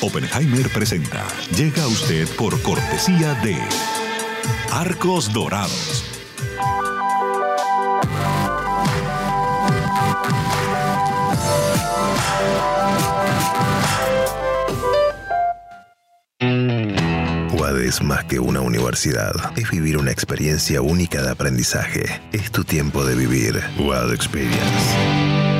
Oppenheimer presenta. Llega a usted por cortesía de Arcos Dorados. Es más que una universidad. Es vivir una experiencia única de aprendizaje. Es tu tiempo de vivir. UAD Experience.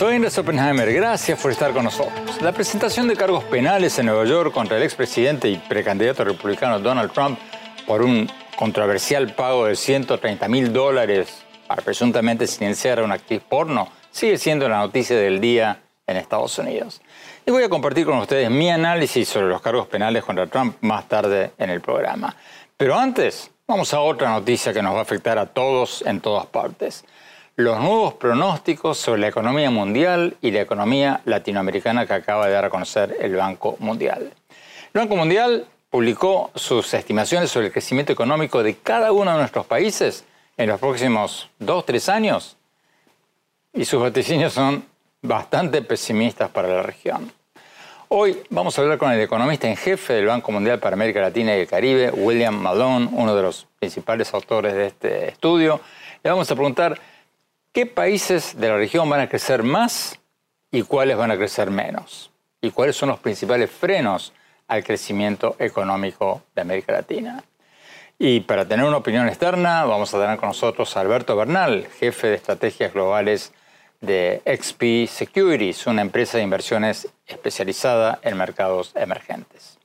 Soy Andrés Oppenheimer. Gracias por estar con nosotros. La presentación de cargos penales en Nueva York contra el expresidente y precandidato republicano Donald Trump por un controversial pago de 130 mil dólares para presuntamente silenciar a una actriz porno sigue siendo la noticia del día en Estados Unidos. Y voy a compartir con ustedes mi análisis sobre los cargos penales contra Trump más tarde en el programa. Pero antes, vamos a otra noticia que nos va a afectar a todos en todas partes. Los nuevos pronósticos sobre la economía mundial y la economía latinoamericana que acaba de dar a conocer el Banco Mundial. El Banco Mundial publicó sus estimaciones sobre el crecimiento económico de cada uno de nuestros países en los próximos dos, tres años y sus vaticinios son bastante pesimistas para la región. Hoy vamos a hablar con el economista en jefe del Banco Mundial para América Latina y el Caribe, William Malone, uno de los principales autores de este estudio. Le vamos a preguntar qué países de la región van a crecer más y cuáles van a crecer menos. Y cuáles son los principales frenos al crecimiento económico de América Latina. Y para tener una opinión externa, vamos a tener con nosotros a Alberto Bernal, jefe de estrategias globales de XP Securities, una empresa de inversiones especializada en mercados emergentes.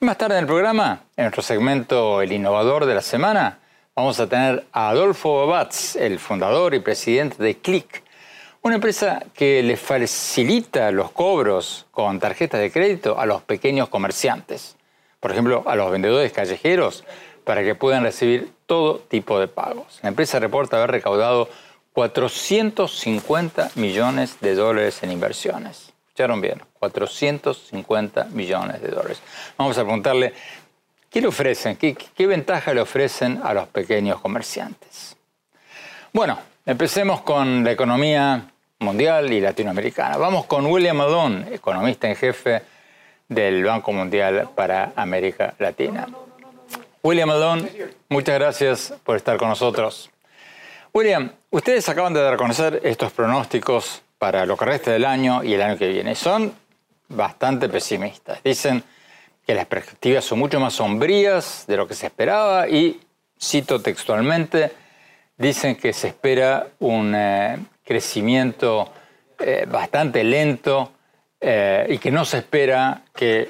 Y más tarde en el programa, en nuestro segmento El Innovador de la Semana, vamos a tener a Adolfo Babatz, el fundador y presidente de Click, una empresa que le facilita los cobros con tarjetas de crédito a los pequeños comerciantes, por ejemplo, a los vendedores callejeros, para que puedan recibir todo tipo de pagos. La empresa reporta haber recaudado 450 millones de dólares en inversiones. ¿Escucharon bien? 450 millones de dólares. Vamos a preguntarle, ¿qué le ofrecen? ¿Qué, ventaja le ofrecen a los pequeños comerciantes? Bueno, empecemos con la economía mundial y latinoamericana. Vamos con William Malone, economista en jefe del Banco Mundial para América Latina. William Malone, muchas gracias por estar con nosotros. William, ustedes acaban de reconocer estos pronósticos para lo que resta del año y el año que viene. Son bastante pesimistas. Dicen que las perspectivas son mucho más sombrías de lo que se esperaba y, cito textualmente, dicen que se espera un eh, crecimiento eh, bastante lento eh, y que no se espera que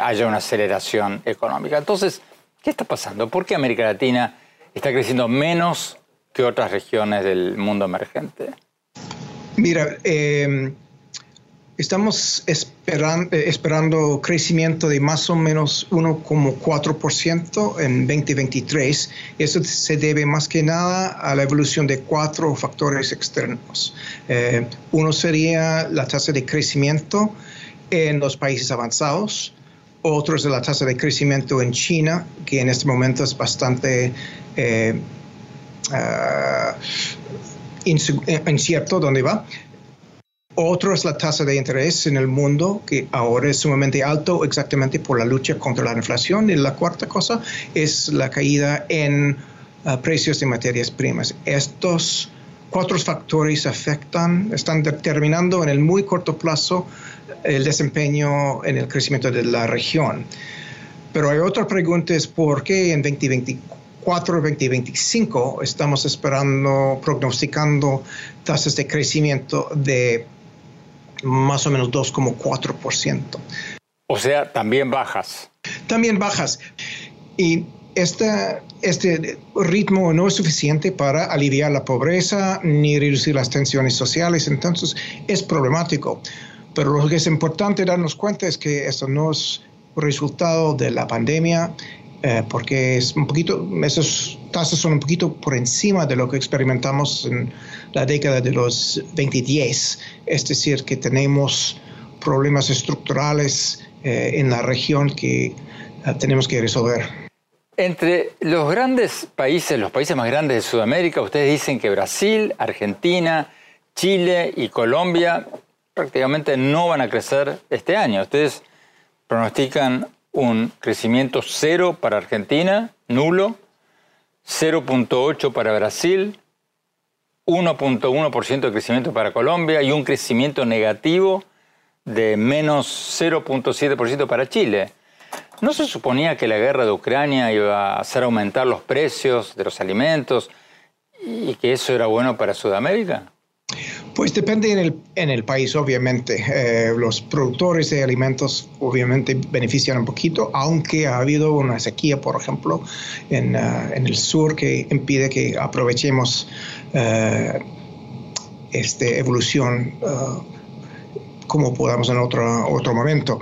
haya una aceleración económica. Entonces, ¿qué está pasando? ¿Por qué América Latina está creciendo menos que otras regiones del mundo emergente? Mira, estamos eh, esperando crecimiento de más o menos 1,4% en 2023. Eso se debe más que nada a la evolución de cuatro factores externos. Eh, uno sería la tasa de crecimiento en los países avanzados. Otro es la tasa de crecimiento en China, que en este momento es bastante eh, uh, incierto dónde va. Otro es la tasa de interés en el mundo, que ahora es sumamente alto exactamente por la lucha contra la inflación. Y la cuarta cosa es la caída en uh, precios de materias primas. Estos cuatro factores afectan, están determinando en el muy corto plazo el desempeño en el crecimiento de la región. Pero hay otra pregunta, es por qué en 2024, 2025 estamos esperando, prognosticando tasas de crecimiento de más o menos 2,4%. O sea, también bajas. También bajas. Y este, este ritmo no es suficiente para aliviar la pobreza ni reducir las tensiones sociales, entonces es problemático. Pero lo que es importante darnos cuenta es que esto no es resultado de la pandemia, eh, porque es un poquito, esas tasas son un poquito por encima de lo que experimentamos en la década de los 2010, es decir, que tenemos problemas estructurales eh, en la región que eh, tenemos que resolver. Entre los grandes países, los países más grandes de Sudamérica, ustedes dicen que Brasil, Argentina, Chile y Colombia prácticamente no van a crecer este año. Ustedes pronostican un crecimiento cero para Argentina, nulo, 0.8 para Brasil, 1.1% de crecimiento para Colombia y un crecimiento negativo de menos 0.7% para Chile. ¿No se suponía que la guerra de Ucrania iba a hacer aumentar los precios de los alimentos y que eso era bueno para Sudamérica? Pues depende en el, en el país, obviamente. Eh, los productores de alimentos obviamente benefician un poquito, aunque ha habido una sequía, por ejemplo, en, uh, en el sur que impide que aprovechemos uh, esta evolución como podamos en otro, otro momento.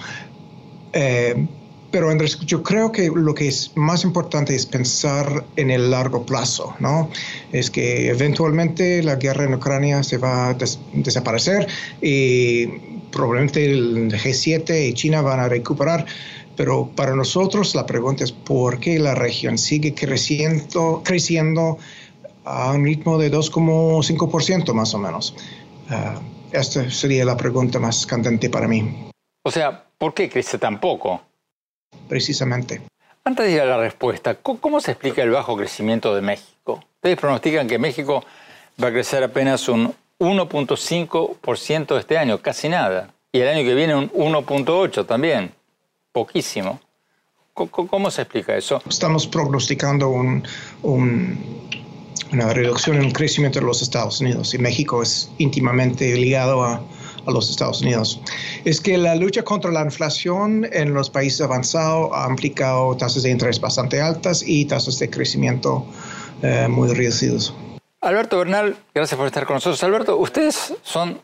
Eh, pero yo creo que lo que es más importante es pensar en el largo plazo, ¿no? Es que eventualmente la guerra en Ucrania se va a desaparecer y probablemente el G7 y China van a recuperar, pero para nosotros la pregunta es por qué la región sigue creciendo, a un ritmo de 2,5% más o menos. Uh, esta sería la pregunta más candente para mí. O sea, ¿por qué crece tan poco? Precisamente. Antes de ir a la respuesta, ¿cómo se explica el bajo crecimiento de México? Ustedes pronostican que México va a crecer apenas un 1.5% este año, casi nada. Y el año que viene un 1.8% también, poquísimo. ¿Cómo se explica eso? Estamos prognosticando un, una reducción en el crecimiento de los Estados Unidos y México es íntimamente ligado a, a los Estados Unidos. Es que la lucha contra la inflación en los países avanzados ha implicado tasas de interés bastante altas y tasas de crecimiento eh, muy reducidas. Alberto Bernal, gracias por estar con nosotros. Alberto, ustedes son,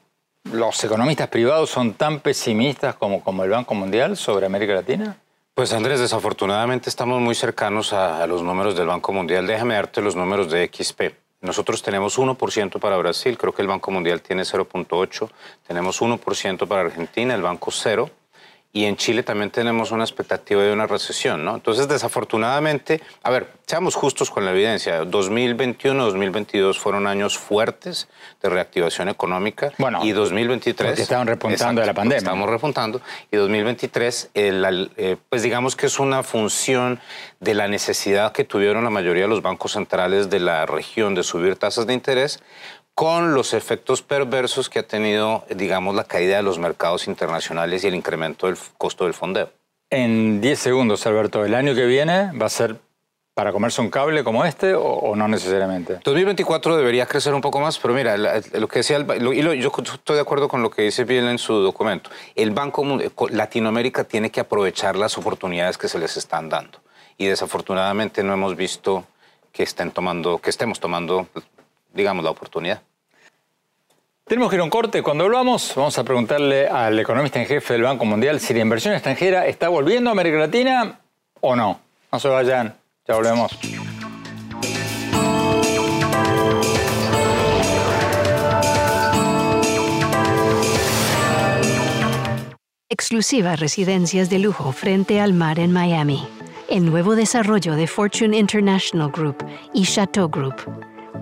los economistas privados, son tan pesimistas como, como el Banco Mundial sobre América Latina? Pues Andrés, desafortunadamente estamos muy cercanos a, a los números del Banco Mundial. Déjame darte los números de XP. Nosotros tenemos 1% para Brasil, creo que el Banco Mundial tiene 0.8%, tenemos 1% para Argentina, el Banco 0%, y en Chile también tenemos una expectativa de una recesión, ¿no? Entonces, desafortunadamente, a ver, seamos justos con la evidencia. 2021, 2022 fueron años fuertes de reactivación económica. Bueno, y 2023. Porque estaban repuntando de la pandemia. Estamos repuntando. Y 2023, eh, pues digamos que es una función de la necesidad que tuvieron la mayoría de los bancos centrales de la región de subir tasas de interés con los efectos perversos que ha tenido, digamos, la caída de los mercados internacionales y el incremento del costo del fondeo. En 10 segundos, Alberto, ¿el año que viene va a ser para comerse un cable como este o, no necesariamente? 2024 debería crecer un poco más, pero mira, lo que decía, y yo estoy de acuerdo con lo que dice Biel en su documento, el Banco Latinoamérica tiene que aprovechar las oportunidades que se les están dando y desafortunadamente no hemos visto que estén tomando, que estemos tomando digamos, la oportunidad. Tenemos que ir a un corte. Cuando volvamos, vamos a preguntarle al economista en jefe del Banco Mundial si la inversión extranjera está volviendo a América Latina o no. No se vayan, ya volvemos. Exclusivas residencias de lujo frente al mar en Miami. El nuevo desarrollo de Fortune International Group y Chateau Group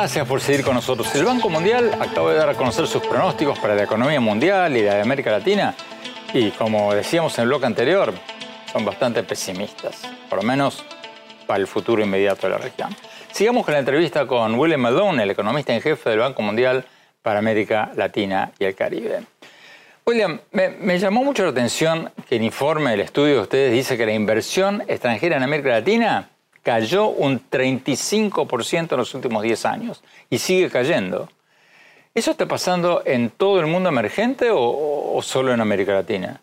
Gracias por seguir con nosotros. El Banco Mundial acaba de dar a conocer sus pronósticos para la economía mundial y la de América Latina y como decíamos en el bloque anterior, son bastante pesimistas, por lo menos para el futuro inmediato de la región. Sigamos con la entrevista con William Malone, el economista en jefe del Banco Mundial para América Latina y el Caribe. William, me, me, llamó mucho la atención que el informe, el estudio de ustedes dice que la inversión extranjera en América Latina cayó un 35% en los últimos 10 años y sigue cayendo. ¿Eso está pasando en todo el mundo emergente o, solo en América Latina?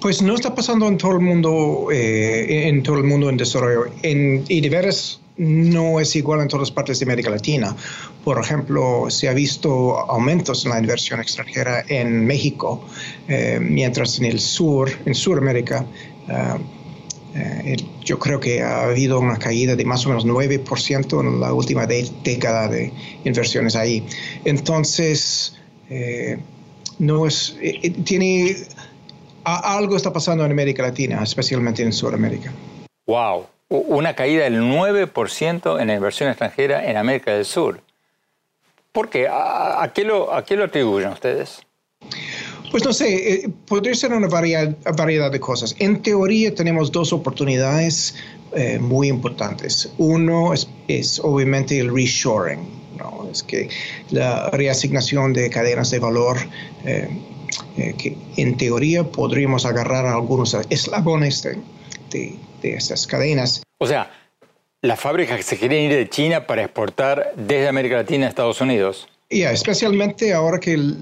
Pues no está pasando en todo el mundo, eh, en todo el mundo en desarrollo. y de veras no es igual en todas partes de América Latina. Por ejemplo, se ha visto aumentos en la inversión extranjera en México, eh, mientras en el sur, en Sudamérica, uh, eh, yo creo que ha habido una caída de más o menos 9% en la última década de inversiones ahí. Entonces, eh, no es, eh, tiene, algo está pasando en América Latina, especialmente en Sudamérica. ¡Wow! Una caída del 9% en la inversión extranjera en América del Sur. ¿Por qué? ¿A, qué, lo, a qué lo atribuyen ustedes? Pues no sé, eh, podría ser una variedad, de cosas. En teoría tenemos dos oportunidades eh, muy importantes. Uno es, obviamente el reshoring, ¿no? es que la reasignación de cadenas de valor, eh, que en teoría podríamos agarrar algunos eslabones de, de, de estas cadenas. O sea, las fábricas que se quieren ir de China para exportar desde América Latina a Estados Unidos. Ya, especialmente ahora que el,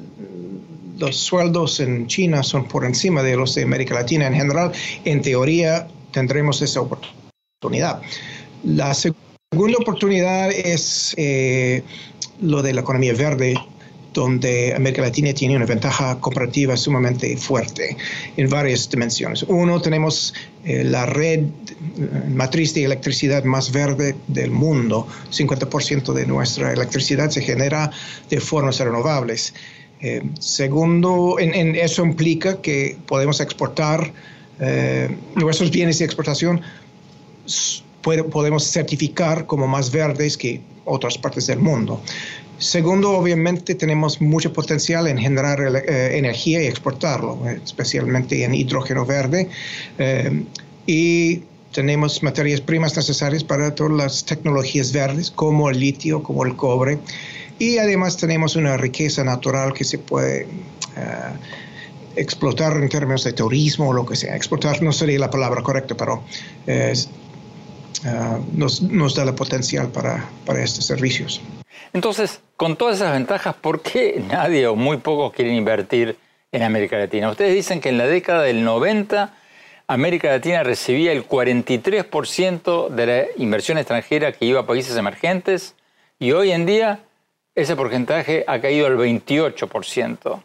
los sueldos en China son por encima de los de América Latina en general, en teoría tendremos esa oportunidad. La segunda oportunidad es eh, lo de la economía verde, donde América Latina tiene una ventaja comparativa sumamente fuerte en varias dimensiones. Uno, tenemos eh, la red eh, matriz de electricidad más verde del mundo. 50% de nuestra electricidad se genera de formas renovables. Eh, segundo, eso implica que podemos exportar eh, nuestros bienes de exportación, podemos certificar como más verdes que otras partes del mundo. Segundo, obviamente tenemos mucho potencial en generar eh, energía y exportarlo, especialmente en hidrógeno verde. y tenemos materias primas necesarias para todas las tecnologías verdes, como el litio, como el cobre. Y además tenemos una riqueza natural que se puede eh, explotar en términos de turismo o lo que sea. Explotar no sería la palabra correcta, pero eh, nos, nos, da el potencial para, para estos servicios. Entonces, con todas esas ventajas, ¿por qué nadie o muy pocos quieren invertir en América Latina? Ustedes dicen que en la década del 90 América Latina recibía el 43% de la inversión extranjera que iba a países emergentes y hoy en día ese porcentaje ha caído al 28%.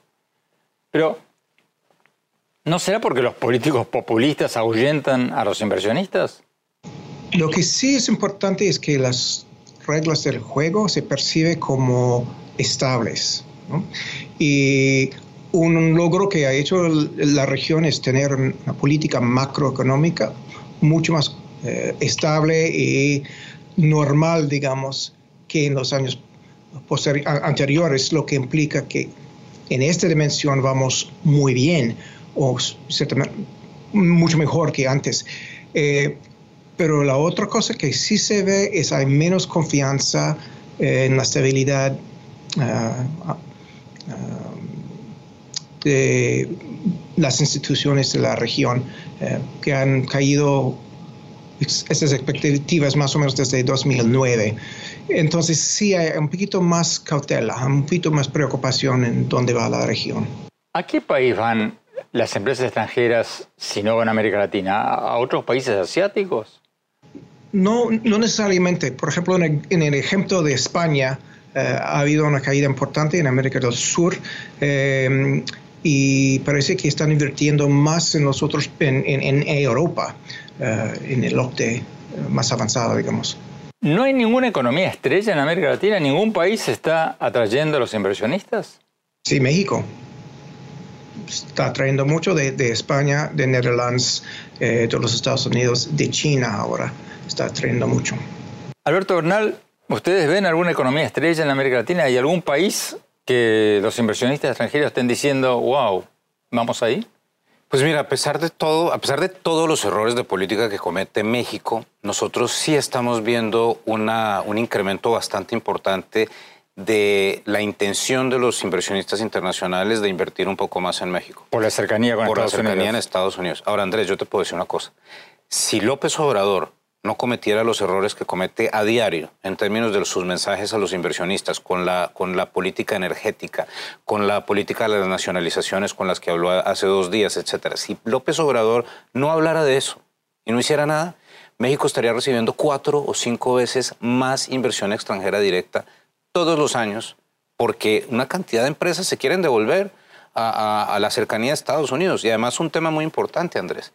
Pero, ¿no será porque los políticos populistas ahuyentan a los inversionistas? Lo que sí es importante es que las reglas del juego se perciben como estables. Y un logro que ha hecho la región es tener una política macroeconómica mucho más eh, estable y normal, digamos, que en los años anteriores, lo que implica que en esta dimensión vamos muy bien o mucho mejor que antes. Eh, pero la otra cosa que sí se ve es hay menos confianza eh, en la estabilidad ah, ah, de las instituciones de la región eh, que han caído esas expectativas más o menos desde 2009. Entonces sí hay un poquito más cautela, un poquito más preocupación en dónde va la región. ¿A qué país van las empresas extranjeras si no van a América Latina? ¿A otros países asiáticos? No, no necesariamente. Por ejemplo, en el, ejemplo de España, ha habido una caída importante en América del Sur y parece que están invirtiendo más en nosotros, en, en, Europa, en el OCDE más avanzado, digamos. ¿No hay ninguna economía estrella en América Latina? ¿Ningún país está atrayendo a los inversionistas? Sí, México. Está atrayendo mucho de, España, de Netherlands, eh, de los Estados Unidos, de China ahora. Está atrayendo mucho. Alberto Bernal, ¿ustedes ven alguna economía estrella en América Latina? ¿Hay algún país que los inversionistas extranjeros estén diciendo, wow, vamos ahí? Pues mira, a pesar de todo, a pesar de todos los errores de política que comete México, nosotros sí estamos viendo una, un incremento bastante importante de la intención de los inversionistas internacionales de invertir un poco más en México. Por la cercanía con Por Estados la cercanía Unidos. en Estados Unidos. Ahora, Andrés, yo te puedo decir una cosa. Si López Obrador no cometiera los errores que comete a diario en términos de sus mensajes a los inversionistas, con la, con la política energética, con la política de las nacionalizaciones con las que habló hace dos días, etcétera. Si López Obrador no hablara de eso y no hiciera nada, México estaría recibiendo cuatro o cinco veces más inversión extranjera directa todos los años, porque una cantidad de empresas se quieren devolver a, a la cercanía de Estados Unidos. Y además un tema muy importante, Andrés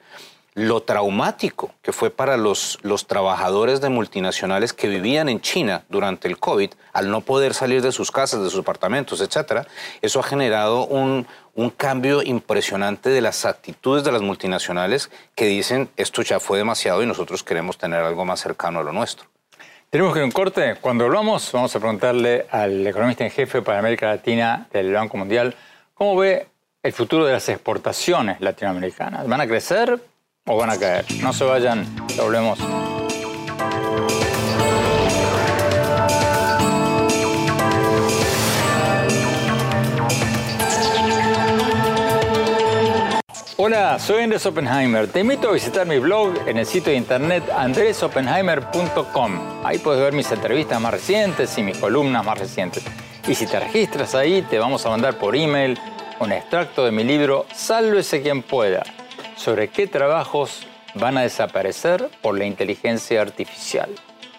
lo traumático que fue para los, los trabajadores de multinacionales que vivían en China durante el COVID, al no poder salir de sus casas, de sus apartamentos, etc., eso ha generado un, un cambio impresionante de las actitudes de las multinacionales que dicen esto ya fue demasiado y nosotros queremos tener algo más cercano a lo nuestro. Tenemos que ir a un corte. Cuando volvamos, vamos a preguntarle al economista en jefe para América Latina del Banco Mundial cómo ve el futuro de las exportaciones latinoamericanas. ¿Van a crecer? O van a caer. No se vayan, volvemos. Hola, soy Andrés Oppenheimer. Te invito a visitar mi blog en el sitio de internet andresoppenheimer.com. Ahí puedes ver mis entrevistas más recientes y mis columnas más recientes. Y si te registras ahí, te vamos a mandar por email un extracto de mi libro Sálvese quien pueda sobre qué trabajos van a desaparecer por la inteligencia artificial.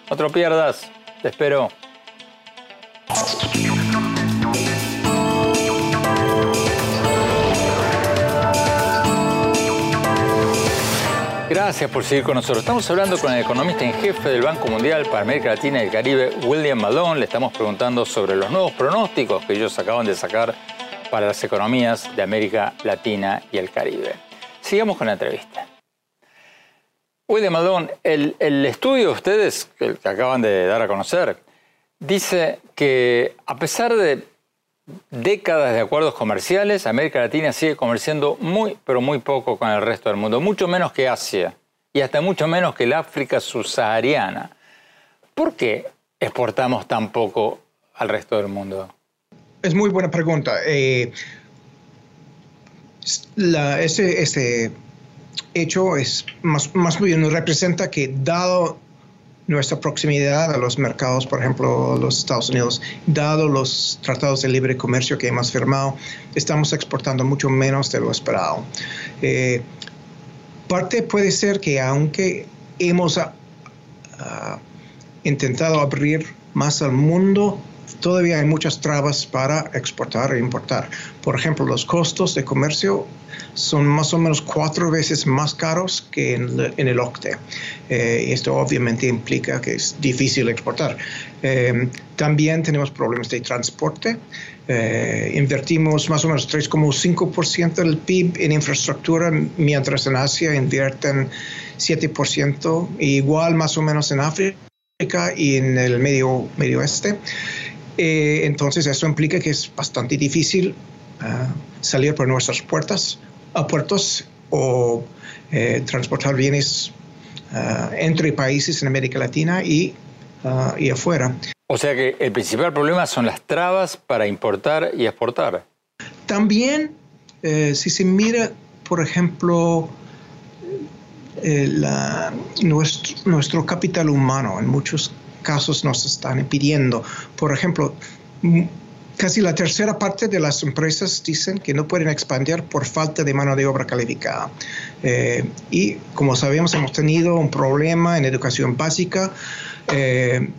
No te lo pierdas, te espero. Gracias por seguir con nosotros. Estamos hablando con el economista en jefe del Banco Mundial para América Latina y el Caribe, William Malone. Le estamos preguntando sobre los nuevos pronósticos que ellos acaban de sacar para las economías de América Latina y el Caribe. Sigamos con la entrevista. William Malone, el, el estudio de ustedes que acaban de dar a conocer dice que a pesar de décadas de acuerdos comerciales, América Latina sigue comerciando muy, pero muy poco con el resto del mundo, mucho menos que Asia y hasta mucho menos que el África subsahariana. ¿Por qué exportamos tan poco al resto del mundo? Es muy buena pregunta. Eh, la, ese, ese, hecho es más, más bien representa que dado nuestra proximidad a los mercados, por ejemplo, los Estados Unidos, dado los tratados de libre comercio que hemos firmado, estamos exportando mucho menos de lo esperado. Eh, parte puede ser que aunque hemos uh, intentado abrir más al mundo, todavía hay muchas trabas para exportar e importar. Por ejemplo, los costos de comercio son más o menos cuatro veces más caros que en, el OCTE. Eh, esto obviamente implica que es difícil exportar. Eh, también tenemos problemas de transporte. Eh, invertimos más o menos 3,5% del PIB en infraestructura, mientras en Asia invierten 7%, igual más o menos en África y en el medio, medio oeste. Eh, entonces eso implica que es bastante difícil uh, salir por nuestras puertas a puertos o eh, transportar bienes uh, entre países en América Latina y, uh, y afuera. O sea que el principal problema son las trabas para importar y exportar. También, eh, si se mira, por ejemplo, eh, la, nuestro, nuestro, capital humano en muchos casos nos están impidiendo. Por ejemplo, casi la tercera parte de las empresas dicen que no pueden expandir por falta de mano de obra calificada. Eh, y como sabemos, hemos tenido un problema en educación básica. Eh,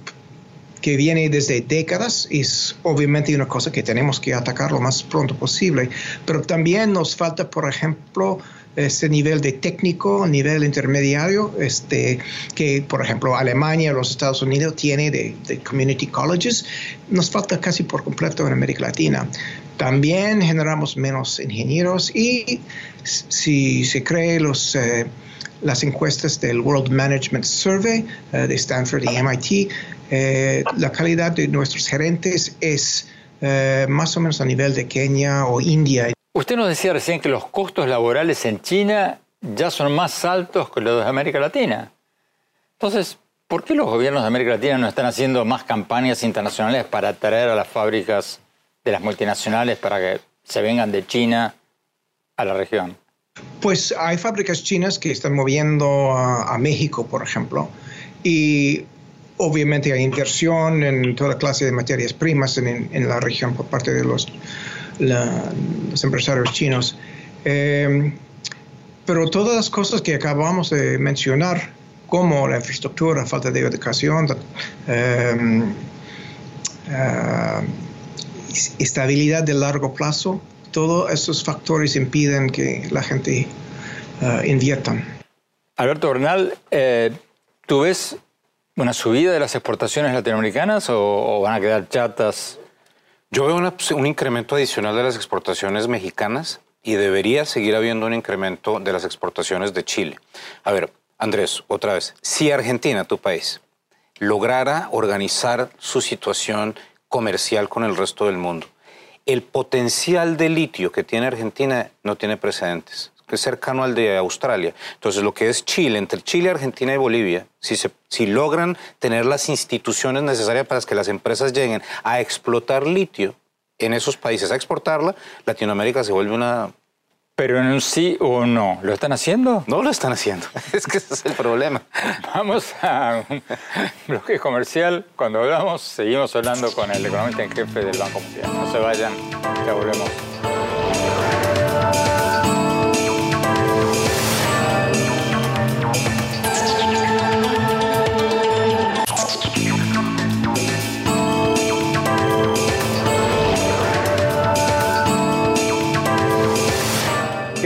que viene desde décadas es obviamente una cosa que tenemos que atacar lo más pronto posible. Pero también nos falta, por ejemplo, este nivel de técnico, nivel intermediario, este, que por ejemplo Alemania, los Estados Unidos tiene de, community colleges, nos falta casi por completo en América Latina. También generamos menos ingenieros y si se cree los... Eh, las encuestas del World Management Survey eh, de Stanford y MIT, eh, la calidad de nuestros gerentes es más o menos a nivel de Kenia o India. Usted nos decía recién que los costos laborales en China ya son más altos que los de América Latina. Entonces, ¿por qué los gobiernos de América Latina no están haciendo más campañas internacionales para atraer a las fábricas de las multinacionales para que se vengan de China a la región? Pues hay fábricas chinas que están moviendo a, México, por ejemplo, y obviamente hay inversión en toda clase de materias primas en la región por parte de los los empresarios chinos. Eh, pero todas las cosas que acabamos de mencionar, como la infraestructura, falta de educación, eh, eh, estabilidad de largo plazo, todos esos factores impiden que la gente invierta. Alberto Bernal, ¿tú ves una subida de las exportaciones latinoamericanas o van a quedar chatas yo veo un incremento adicional de las exportaciones mexicanas y debería seguir habiendo un incremento de las exportaciones de Chile. A ver, Andrés, otra vez, si Argentina, tu país, lograra organizar su situación comercial con el resto del mundo, el potencial de litio que tiene Argentina no tiene precedentes es cercano al de Australia. Entonces, lo que es Chile, entre Chile, Argentina y Bolivia, si, se, si logran tener las instituciones necesarias para que las empresas lleguen a explotar litio en esos países, a exportarla, Latinoamérica se vuelve una... Pero en un sí o no, ¿lo están haciendo? No lo están haciendo, es que ese es el problema. Vamos a un bloque comercial. Cuando hablamos, seguimos hablando con el economista en jefe del Banco Mundial. No se vayan, ya volvemos.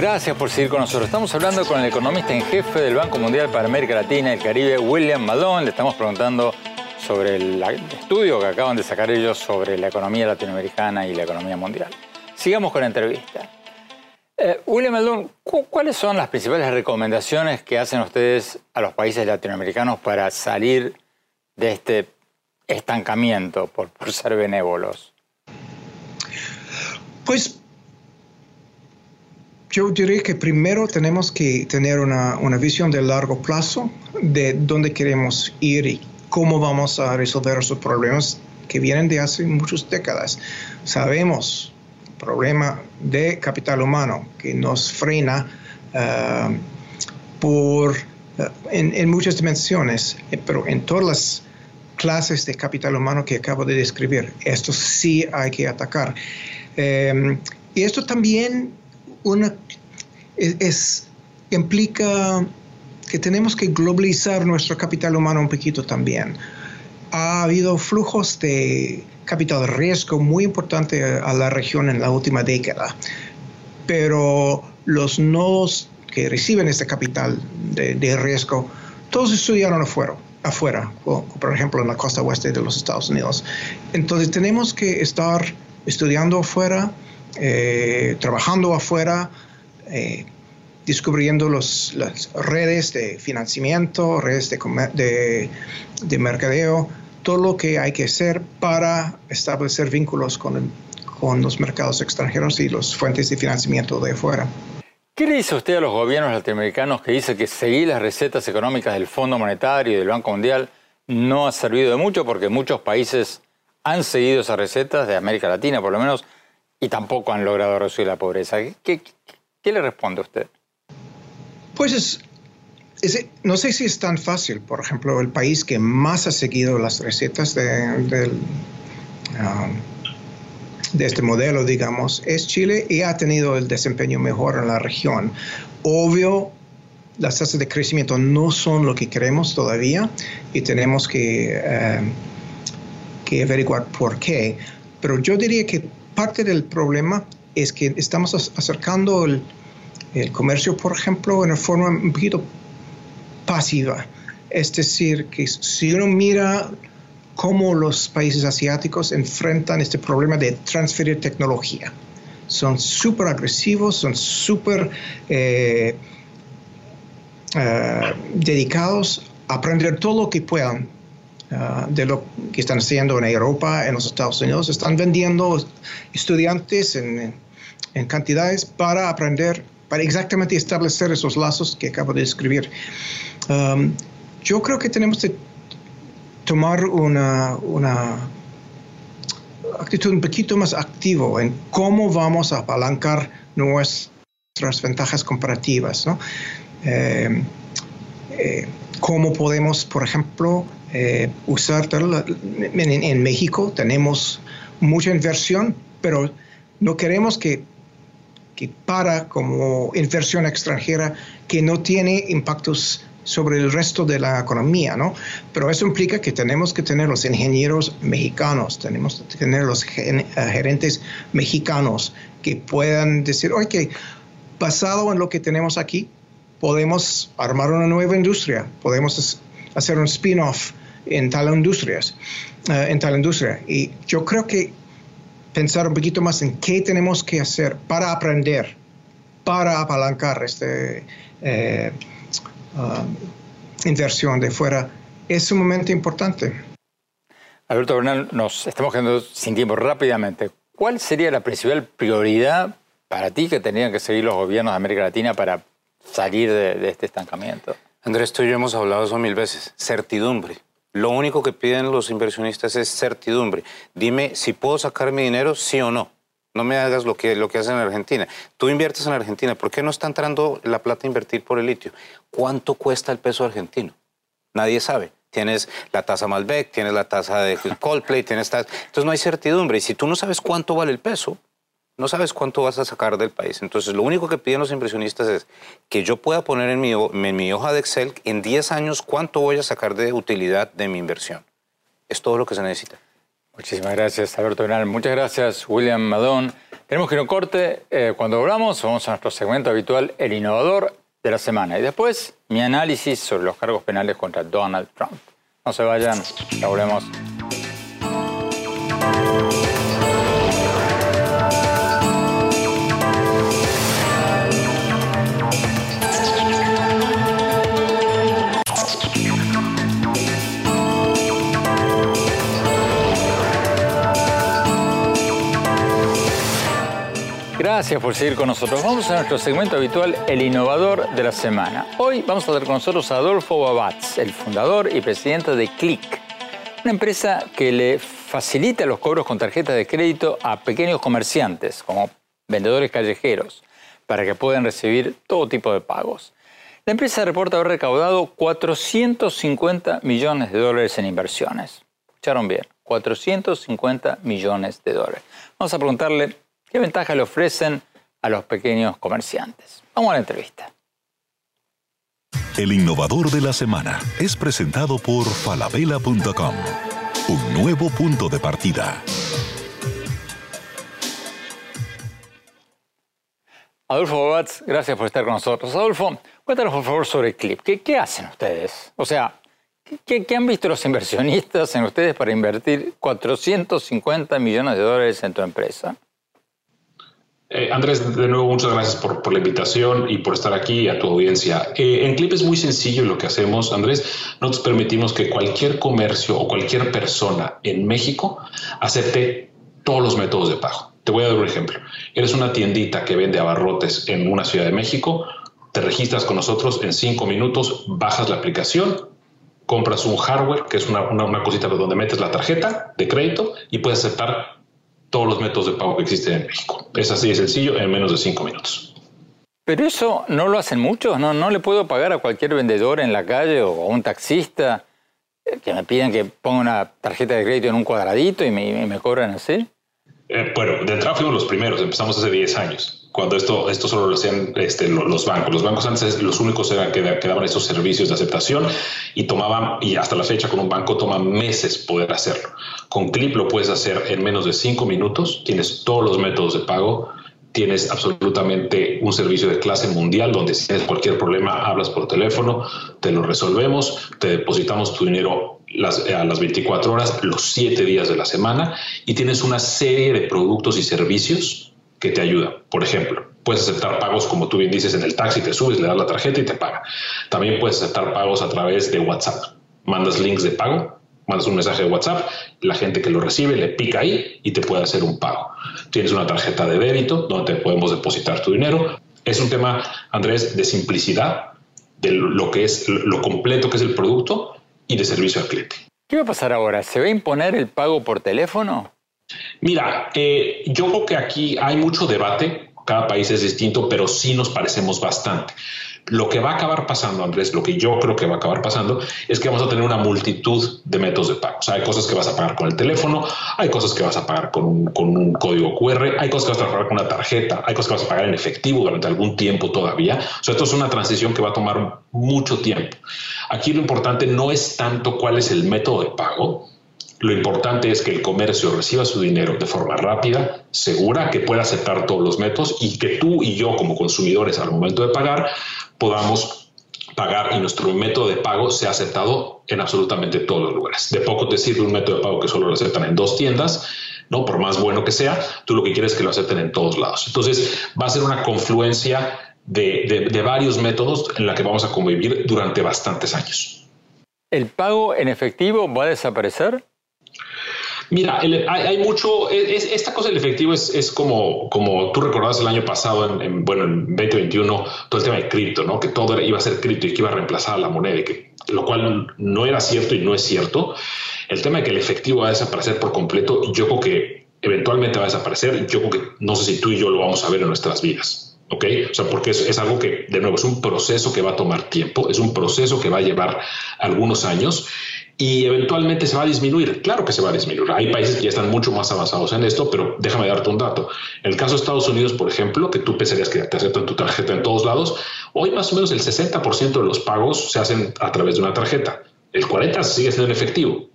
Gracias por seguir con nosotros. Estamos hablando con el economista en jefe del Banco Mundial para América Latina y el Caribe, William Malone. Le estamos preguntando sobre el estudio que acaban de sacar ellos sobre la economía latinoamericana y la economía mundial. Sigamos con la entrevista. Eh, William Malone, ¿cuáles son las principales recomendaciones que hacen ustedes a los países latinoamericanos para salir de este estancamiento, por, por ser benévolos? Pues yo diría que primero tenemos que tener una, visión de largo plazo de dónde queremos ir y cómo vamos a resolver esos problemas que vienen de hace muchas décadas. Sabemos problema de capital humano que nos frena eh, por, eh, en, muchas dimensiones, eh, pero en todas las clases de capital humano que acabo de describir, esto sí hay que atacar. y esto también una, es, implica que tenemos que globalizar nuestro capital humano un poquito también. Ha habido flujos de capital de riesgo muy importante a la región en la última década, pero los nodos que reciben este capital de, riesgo, todos estudiaron afuera, afuera, por ejemplo en la costa oeste de los Estados Unidos. Entonces tenemos que estar estudiando afuera, eh, trabajando afuera, eh, descubriendo las redes de financiamiento, redes de, de, mercadeo, todo lo que hay que hacer para establecer vínculos con, con los mercados extranjeros y las fuentes de financiamiento de afuera. ¿Qué le dice usted a los gobiernos latinoamericanos que dice que seguir las recetas económicas del Fondo Monetario y del Banco Mundial no ha servido de mucho porque muchos países han seguido esas recetas, de América Latina por lo menos, y tampoco han logrado reducir la pobreza. ¿Qué, qué, le responde usted? Pues es, no sé si es tan fácil. Por ejemplo, el país que más ha seguido las recetas de, um, de este modelo, digamos, es Chile y ha tenido el desempeño mejor en la región. Obvio, las tasas de crecimiento no son lo que queremos todavía y tenemos que... Eh, que averiguar por qué. Pero yo diría que parte del problema es que estamos acercando el, comercio, por ejemplo, en una forma un poquito pasiva. Es decir, que si uno mira cómo los países asiáticos enfrentan este problema de transferir tecnología, son súper agresivos, son súper eh, eh, dedicados a aprender todo lo que puedan uh, de lo que están haciendo en Europa, en los Estados Unidos. Están vendiendo estudiantes en, en cantidades para aprender, para exactamente establecer esos lazos que acabo de describir. Um, yo creo que tenemos que tomar una, una actitud un poquito más activo en cómo vamos a apalancar nuestras ventajas comparativas. ¿no? Eh, eh, cómo podemos, por ejemplo, eh, usar en, México tenemos mucha inversión, pero no queremos que, que para como inversión extranjera que no tiene impactos sobre el resto de la economía, ¿no? Pero eso implica que tenemos que tener los ingenieros mexicanos, tenemos que tener los eh, gerentes mexicanos que puedan decir, oye, basado en lo que tenemos aquí, podemos armar una nueva industria, podemos hacer un spin-off en tal industrias, uh, en tal industria. Y yo creo que pensar un poquito más en qué tenemos que hacer para aprender, para apalancar este eh, Uh, inversión de fuera es sumamente importante. Alberto Bernal, nos estamos quedando sin tiempo rápidamente. ¿Cuál sería la principal prioridad para ti que tendrían que seguir los gobiernos de América Latina para salir de, este estancamiento? Andrés, tú y yo hemos hablado eso mil veces. Certidumbre. Lo único que piden los inversionistas es certidumbre. Dime si puedo sacar mi dinero, sí o no. No me hagas lo que, lo que hacen en Argentina. Tú inviertes en Argentina. ¿Por qué no está entrando la plata a invertir por el litio? ¿Cuánto cuesta el peso argentino? Nadie sabe. Tienes la tasa Malbec, tienes la tasa de Coldplay, tienes Entonces no hay certidumbre. Y si tú no sabes cuánto vale el peso, no sabes cuánto vas a sacar del país. Entonces, lo único que piden los inversionistas es que yo pueda poner en mi, en mi hoja de Excel en 10 años cuánto voy a sacar de utilidad de mi inversión. Es todo lo que se necesita. Muchísimas gracias, Alberto Bernal. Muchas gracias, William Madón. Tenemos que ir a un corte. Eh, cuando volvamos, vamos a nuestro segmento habitual, El Innovador de la Semana. Y después, mi análisis sobre los cargos penales contra Donald Trump. No se vayan, ya volvemos. Gracias por seguir con nosotros. Vamos a nuestro segmento habitual, El Innovador de la Semana. Hoy vamos a tener con nosotros a Adolfo Babatz, el fundador y presidente de Click, una empresa que le facilita los cobros con tarjetas de crédito a pequeños comerciantes, como vendedores callejeros, para que puedan recibir todo tipo de pagos. La empresa reporta haber recaudado 450 millones de dólares en inversiones. ¿Escucharon bien? 450 millones de dólares. Vamos a preguntarle ¿Qué ventaja le ofrecen a los pequeños comerciantes? Vamos a la entrevista. El innovador de la semana es presentado por falabella.com. Un nuevo punto de partida. Adolfo Babatz, gracias por estar con nosotros. Adolfo, cuéntanos por favor sobre Clip. ¿Qué, qué hacen ustedes? O sea, ¿qué, ¿qué, han visto los inversionistas en ustedes para invertir 450 millones de dólares en tu empresa? Eh, Andrés, de nuevo, muchas gracias por, la invitación y por estar aquí a tu audiencia. Eh, en Clip es muy sencillo lo que hacemos, Andrés. Nosotros permitimos que cualquier comercio o cualquier persona en México acepte todos los métodos de pago. Te voy a dar un ejemplo. Eres una tiendita que vende abarrotes en una ciudad de México, te registras con nosotros en cinco minutos, bajas la aplicación, compras un hardware, que es una, una cosita donde metes la tarjeta de crédito y puedes aceptar todos los métodos de pago que existen en México. Es así de sencillo, en menos de cinco minutos. Pero eso no lo hacen muchos, ¿no? No le puedo pagar a cualquier vendedor en la calle o a un taxista eh, que me piden que ponga una tarjeta de crédito en un cuadradito y me, me cobran así. Eh, bueno, de entrada fuimos los primeros, empezamos hace 10 años. Cuando esto, esto solo lo hacían este, los bancos. Los bancos antes los únicos eran que, daban esos servicios de aceptación y tomaban, y hasta la fecha con un banco toma meses poder hacerlo. Con Clip lo puedes hacer en menos de cinco minutos, tienes todos los métodos de pago, tienes absolutamente un servicio de clase mundial donde si tienes cualquier problema hablas por teléfono, te lo resolvemos, te depositamos tu dinero a las 24 horas, los 7 días de la semana y tienes una serie de productos y servicios que te ayudan. Por ejemplo, puedes aceptar pagos como tú bien dices en el taxi, te subes, le das la tarjeta y te paga. También puedes aceptar pagos a través de WhatsApp. Mandas links de pago mandas un mensaje de WhatsApp, la gente que lo recibe le pica ahí y te puede hacer un pago. Tienes una tarjeta de débito donde te podemos depositar tu dinero. Es un tema, Andrés, de simplicidad, de lo que es lo completo que es el producto y de servicio al cliente. ¿Qué va a pasar ahora? ¿Se va a imponer el pago por teléfono? Mira, eh, yo creo que aquí hay mucho debate, cada país es distinto, pero sí nos parecemos bastante. Lo que va a acabar pasando, Andrés, lo que yo creo que va a acabar pasando es que vamos a tener una multitud de métodos de pago. O sea, hay cosas que vas a pagar con el teléfono, hay cosas que vas a pagar con un, código QR, hay cosas que vas a pagar con una tarjeta, hay cosas que vas a pagar en efectivo durante algún tiempo todavía. O sea, esto es una transición que va a tomar mucho tiempo. Aquí lo importante no es tanto cuál es el método de pago, lo importante es que el comercio reciba su dinero de forma rápida, segura, que pueda aceptar todos los métodos y que tú y yo como consumidores al momento de pagar podamos pagar y nuestro método de pago sea aceptado en absolutamente todos los lugares. De poco te sirve un método de pago que solo lo aceptan en dos tiendas, ¿no? Por más bueno que sea, tú lo que quieres es que lo acepten en todos lados. Entonces, va a ser una confluencia de, de varios métodos en la que vamos a convivir durante bastantes años. ¿El pago en efectivo va a desaparecer? Mira, hay, mucho, esta cosa del efectivo es, como, como tú recordabas el año pasado, en, bueno, en 2021, todo el tema de cripto, ¿no? Que todo iba a ser cripto y que iba a reemplazar la moneda, lo cual no era cierto y no es cierto. El tema de que el efectivo va a desaparecer por completo, yo creo que eventualmente va a desaparecer, yo creo que no sé si tú y yo lo vamos a ver en nuestras vidas. ¿ok? O sea, porque es, algo que, de nuevo, es un proceso que va a tomar tiempo, es un proceso que va a llevar algunos años y eventualmente se va a disminuir. Claro que se va a disminuir. Hay países que ya están mucho más avanzados en esto, pero déjame darte un dato. En el caso de Estados Unidos, por ejemplo, que tú pensarías que te aceptan tu tarjeta en todos lados, hoy más o menos el 60% de los pagos se hacen a través de una tarjeta. El 40% sigue siendo en efectivo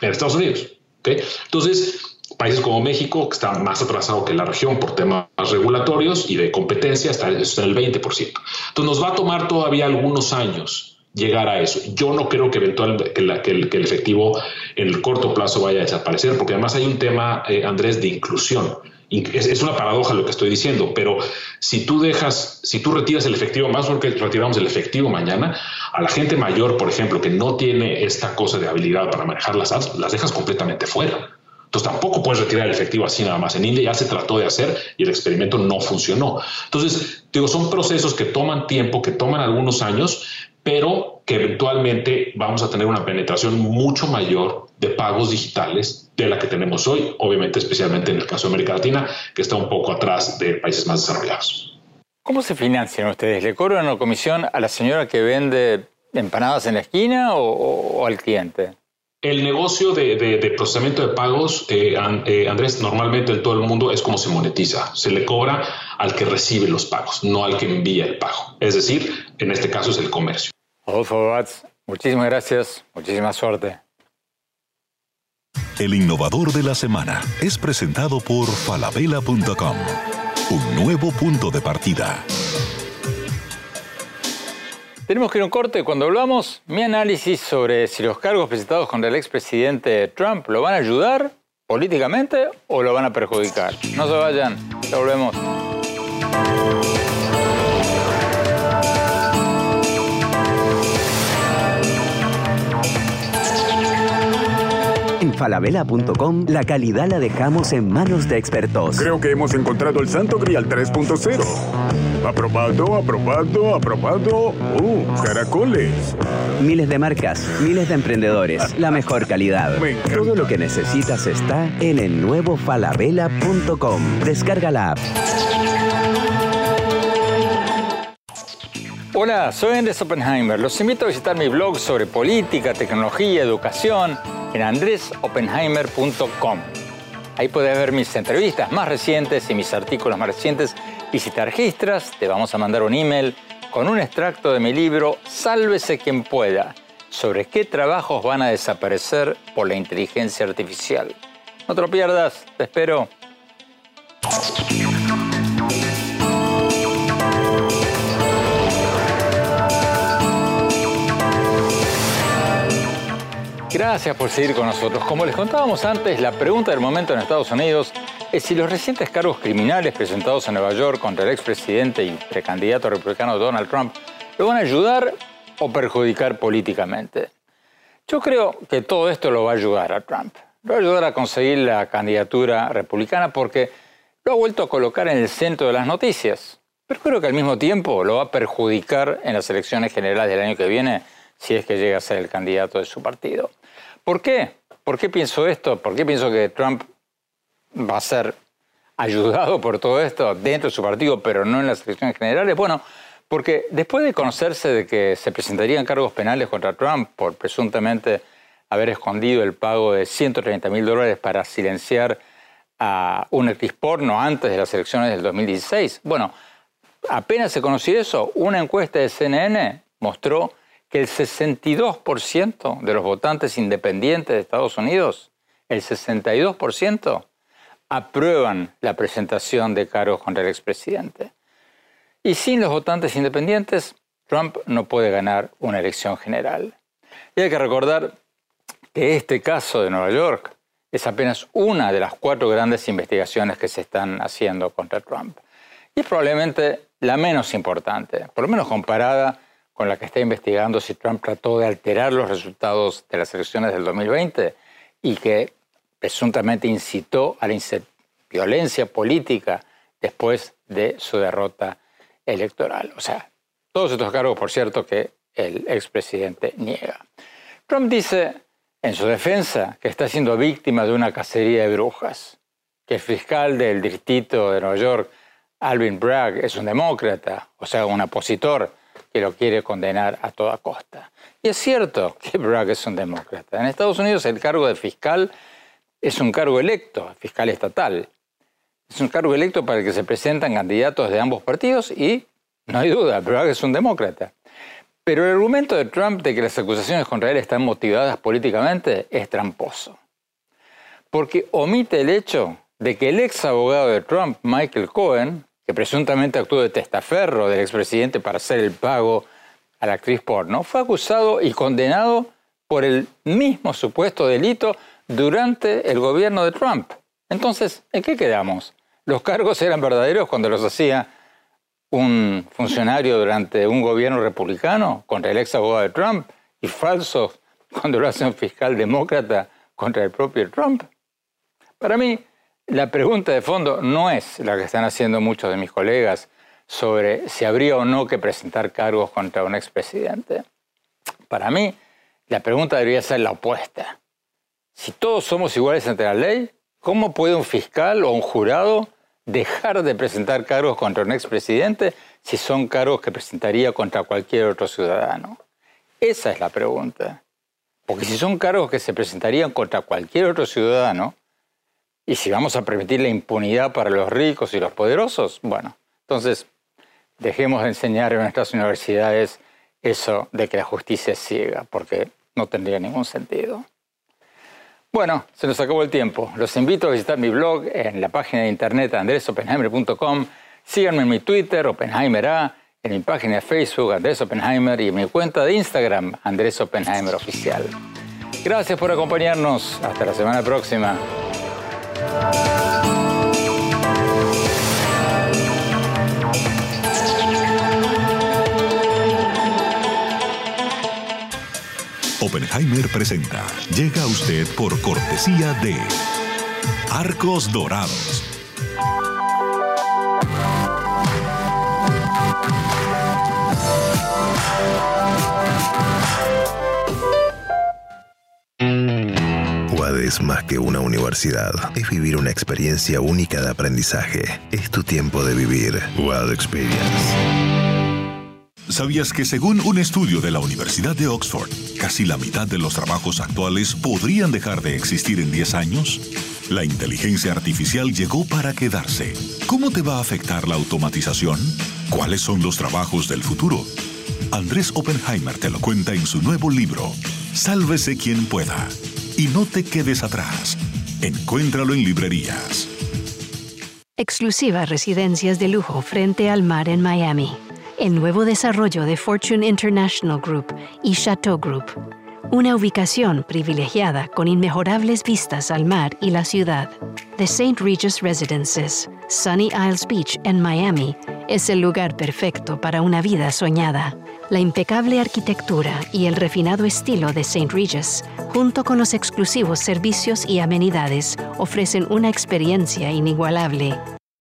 en Estados Unidos. ¿okay? Entonces, países como México, que está más atrasado que la región por temas regulatorios y de competencia, está, en el 20%. Entonces, nos va a tomar todavía algunos años llegar a eso. Yo no creo que eventualmente que, el, efectivo en el corto plazo vaya a desaparecer, porque además hay un tema, eh, Andrés, de inclusión. Es, es, una paradoja lo que estoy diciendo, pero si tú dejas, si tú retiras el efectivo, más porque retiramos el efectivo mañana, a la gente mayor, por ejemplo, que no tiene esta cosa de habilidad para manejar las apps, las dejas completamente fuera. Entonces tampoco puedes retirar el efectivo así nada más. En India ya se trató de hacer y el experimento no funcionó. Entonces, digo, son procesos que toman tiempo, que toman algunos años, pero que eventualmente vamos a tener una penetración mucho mayor de pagos digitales de la que tenemos hoy, obviamente especialmente en el caso de América Latina, que está un poco atrás de países más desarrollados. ¿Cómo se financian ustedes? ¿Le cobran una comisión a la señora que vende empanadas en la esquina o, al cliente? El negocio de, procesamiento de pagos, eh, eh, Andrés, normalmente en todo el mundo es como se monetiza. Se le cobra al que recibe los pagos, no al que envía el pago. Es decir, en este caso es el comercio. Adolfo Batz, muchísimas gracias, muchísima suerte. El innovador de la semana es presentado por falabella.com, un nuevo punto de partida. Tenemos que ir a un corte. Cuando hablamos, mi análisis sobre si los cargos presentados contra el expresidente Trump lo van a ayudar políticamente o lo van a perjudicar. No se vayan, ya volvemos. En falabella.com la calidad la dejamos en manos de expertos. Creo que hemos encontrado el Santo Grial 3.0. Aprobado, aprobado, aprobado. ¡Uh, caracoles! Miles de marcas, miles de emprendedores, la mejor calidad. Todo lo que necesitas está en el nuevo falabella.com. Descarga la app. Hola, soy Andrés Oppenheimer. Los invito a visitar mi blog sobre política, tecnología, educación en andresoppenheimer.com. Ahí puedes ver mis entrevistas más recientes y mis artículos más recientes Y si te registras, te vamos a mandar un email con un extracto de mi libro Sálvese quien pueda, sobre qué trabajos van a desaparecer por la inteligencia artificial. No te lo pierdas, te espero. Gracias por seguir con nosotros. Como les contábamos antes, la pregunta del momento en Estados Unidos es si los recientes cargos criminales presentados en Nueva York contra el expresidente y precandidato republicano Donald Trump lo van a ayudar o perjudicar políticamente. Yo creo que todo esto lo va a ayudar a Trump. Lo va a ayudar a conseguir la candidatura republicana porque lo ha vuelto a colocar en el centro de las noticias. Pero creo que al mismo tiempo lo va a perjudicar en las elecciones generales del año que viene si es que llega a ser el candidato de su partido. ¿Por qué? ¿Por qué pienso esto? ¿Por qué pienso que Trump va a ser ayudado por todo esto dentro de su partido, pero no en las elecciones generales? Bueno, porque después de conocerse de que se presentarían cargos penales contra Trump por presuntamente haber escondido el pago de 130 mil dólares para silenciar a un actriz porno antes de las elecciones del 2016, bueno, apenas se conoció eso, una encuesta de CNN mostró que el 62% de los votantes independientes de Estados Unidos, el 62%, aprueban la presentación de cargos contra el expresidente. Y sin los votantes independientes, Trump no puede ganar una elección general. Y hay que recordar que este caso de Nueva York es apenas una de las cuatro grandes investigaciones que se están haciendo contra Trump. Y es probablemente la menos importante, por lo menos comparada con la que está investigando si Trump trató de alterar los resultados de las elecciones del 2020 y que presuntamente incitó a la violencia política después de su derrota electoral. O sea, todos estos cargos, por cierto, que el expresidente niega. Trump dice en su defensa que está siendo víctima de una cacería de brujas, que el fiscal del distrito de Nueva York, Alvin Bragg, es un demócrata, o sea, un opositor que lo quiere condenar a toda costa. Y es cierto que Bragg es un demócrata. En Estados Unidos el cargo de fiscal es un cargo electo, fiscal estatal. Es un cargo electo para el que se presentan candidatos de ambos partidos y, no hay duda, Bragg es un demócrata. Pero el argumento de Trump de que las acusaciones contra él están motivadas políticamente es tramposo. Porque omite el hecho de que el ex abogado de Trump, Michael Cohen, que presuntamente actuó de testaferro del expresidente para hacer el pago a la actriz porno, fue acusado y condenado por el mismo supuesto delito durante el gobierno de Trump. Entonces, ¿en qué quedamos? ¿Los cargos eran verdaderos cuando los hacía un funcionario durante un gobierno republicano contra el ex abogado de Trump y falsos cuando lo hace un fiscal demócrata contra el propio Trump? Para mí, la pregunta de fondo no es la que están haciendo muchos de mis colegas sobre si habría o no que presentar cargos contra un expresidente. Para mí, la pregunta debería ser la opuesta. Si todos somos iguales ante la ley, ¿cómo puede un fiscal o un jurado dejar de presentar cargos contra un expresidente si son cargos que presentaría contra cualquier otro ciudadano? Esa es la pregunta. Porque si son cargos que se presentarían contra cualquier otro ciudadano, y si vamos a permitir la impunidad para los ricos y los poderosos, bueno, entonces dejemos de enseñar en nuestras universidades eso de que la justicia es ciega, porque no tendría ningún sentido. Bueno, se nos acabó el tiempo. Los invito a visitar mi blog en la página de internet andresopenheimer.com. Síganme en mi Twitter, Oppenheimer A, en mi página de Facebook, Andrés Oppenheimer, y en mi cuenta de Instagram, Andrés Oppenheimer Oficial. Gracias por acompañarnos. Hasta la semana próxima. Oppenheimer presenta. Llega usted por cortesía de Arcos Dorados. Más que una universidad. Es vivir una experiencia única de aprendizaje. Es tu tiempo de vivir. Wild Experience. ¿Sabías que según un estudio de la Universidad de Oxford, casi la mitad de los trabajos actuales podrían dejar de existir en 10 años? La inteligencia artificial llegó para quedarse. ¿Cómo te va a afectar la automatización? ¿Cuáles son los trabajos del futuro? Andrés Oppenheimer te lo cuenta en su nuevo libro, Sálvese quien pueda. Y no te quedes atrás. Encuéntralo en librerías. Exclusivas residencias de lujo frente al mar en Miami. El nuevo desarrollo de Fortune International Group y Chateau Group. Una ubicación privilegiada con inmejorables vistas al mar y la ciudad. The St. Regis Residences, Sunny Isles Beach en Miami, es el lugar perfecto para una vida soñada. La impecable arquitectura y el refinado estilo de St. Regis, junto con los exclusivos servicios y amenidades, ofrecen una experiencia inigualable.